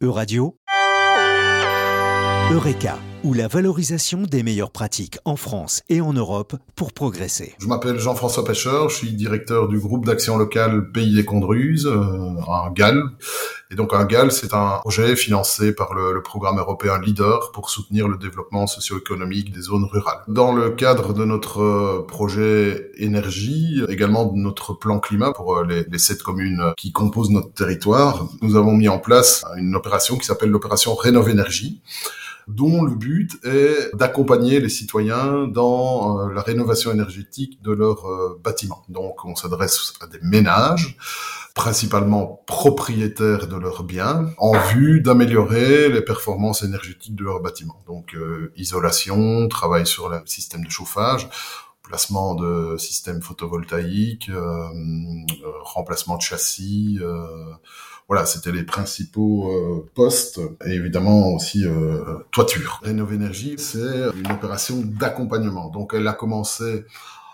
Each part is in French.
Euradio, Eureka, ou la valorisation des meilleures pratiques en France et en Europe pour progresser. Je m'appelle Jean-François Pêcheur, je suis directeur du groupe d'action locale Pays des Condruzes, euh, GAL. Et donc un GAL, c'est un projet financé par le, programme européen LEADER pour soutenir le développement socio-économique des zones rurales. Dans le cadre de notre projet énergie, également de notre plan climat pour les, les sept communes qui composent notre territoire, nous avons mis en place une opération qui s'appelle l'opération Rénov Énergie dont le but est d'accompagner les citoyens dans euh, la rénovation énergétique de leurs euh, bâtiments. Donc on s'adresse à des ménages principalement propriétaires de leurs biens, en vue d'améliorer les performances énergétiques de leurs bâtiments. Donc euh, isolation, travail sur le système de chauffage, placement de systèmes photovoltaïques, remplacement de châssis. Voilà, c'était les principaux euh, postes et évidemment aussi toiture. Rénov Énergie, c'est une opération d'accompagnement. Donc elle a commencé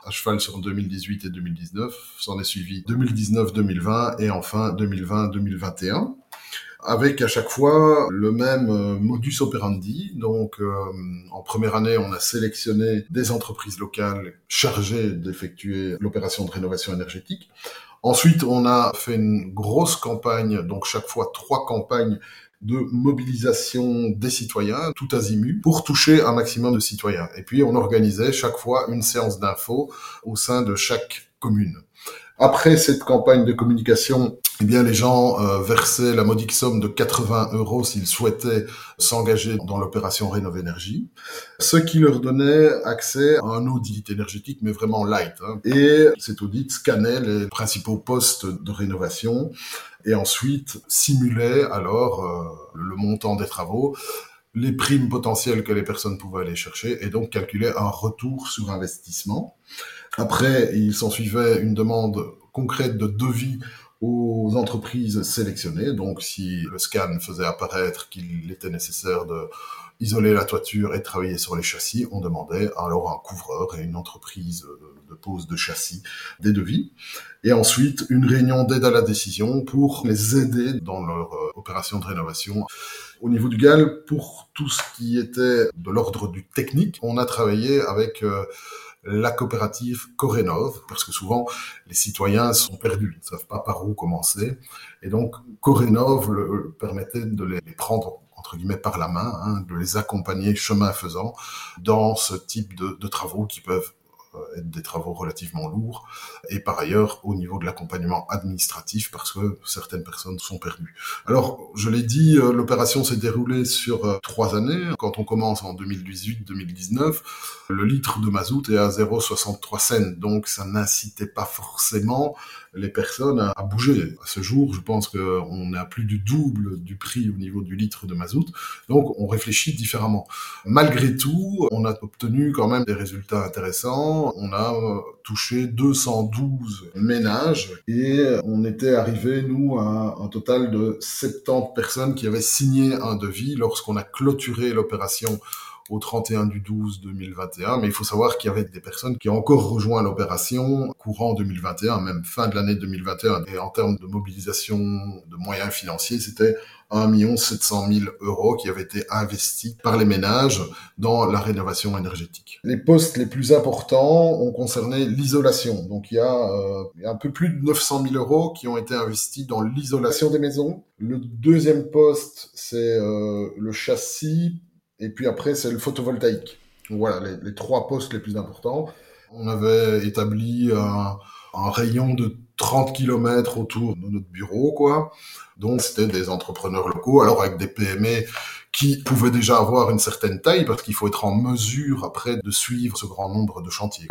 à cheval sur 2018 et 2019, s'en est suivi 2019-2020 et enfin 2020-2021 avec à chaque fois le même euh, modus operandi. Donc, euh, en première année, on a sélectionné des entreprises locales chargées d'effectuer l'opération de rénovation énergétique. Ensuite, on a fait une grosse campagne, donc chaque fois trois campagnes de mobilisation des citoyens, tout azimut, pour toucher un maximum de citoyens. Et puis, on organisait chaque fois une séance d'info au sein de chaque commune. Après cette campagne de communication, eh bien, les gens euh, versaient la modique somme de 80 euros s'ils souhaitaient s'engager dans l'opération Rénov Énergie, ce qui leur donnait accès à un audit énergétique, mais vraiment light. Hein. Et cet audit scannait les principaux postes de rénovation et ensuite simulait alors euh, le montant des travaux les primes potentielles que les personnes pouvaient aller chercher et donc calculer un retour sur investissement. Après, il s'en suivait une demande concrète de devis aux entreprises sélectionnées. Donc, si le scan faisait apparaître qu'il était nécessaire de isoler la toiture et travailler sur les châssis, on demandait alors un couvreur et une entreprise de pose de châssis des devis. Et ensuite, une réunion d'aide à la décision pour les aider dans leur euh, opération de rénovation. Au niveau du GAL, pour tout ce qui était de l'ordre du technique, on a travaillé avec euh, la coopérative Corénov, parce que souvent les citoyens sont perdus, ils ne savent pas par où commencer. Et donc Corénov permettait de les prendre entre guillemets par la main, hein, de les accompagner chemin faisant dans ce type de, travaux qui peuvent des travaux relativement lourds, et par ailleurs au niveau de l'accompagnement administratif, parce que certaines personnes sont perdues. Alors, je l'ai dit, euh, l'opération s'est déroulée sur euh, trois années. Quand on commence en 2018-2019, le litre de mazout est à 0,63 cents, donc ça n'incitait pas forcément les personnes à, bouger. À ce jour, je pense qu'on à plus du double du prix au niveau du litre de mazout, donc on réfléchit différemment. Malgré tout, on a obtenu quand même des résultats intéressants. On a euh, touché 212 ménages et on était arrivé, nous, à un total de 70 personnes qui avaient signé un devis lorsqu'on a clôturé l'opération au 31 du 12 2021, mais il faut savoir qu'il y avait des personnes qui ont encore rejoint l'opération courant 2021, même fin de l'année 2021. Et en termes de mobilisation de moyens financiers, c'était 1 700 000 euros qui avaient été investis par les ménages dans la rénovation énergétique. Les postes les plus importants ont concerné l'isolation. Donc il y, a, euh, un peu plus de 900 000 euros qui ont été investis dans l'isolation des maisons. Le deuxième poste, c'est euh, le châssis et puis après, c'est le photovoltaïque. Voilà, les, trois postes les plus importants. On avait établi un, un rayon de 30 km autour de notre bureau, quoi. Donc, c'était des entrepreneurs locaux, alors avec des PME qui pouvaient déjà avoir une certaine taille, parce qu'il faut être en mesure, après, de suivre ce grand nombre de chantiers.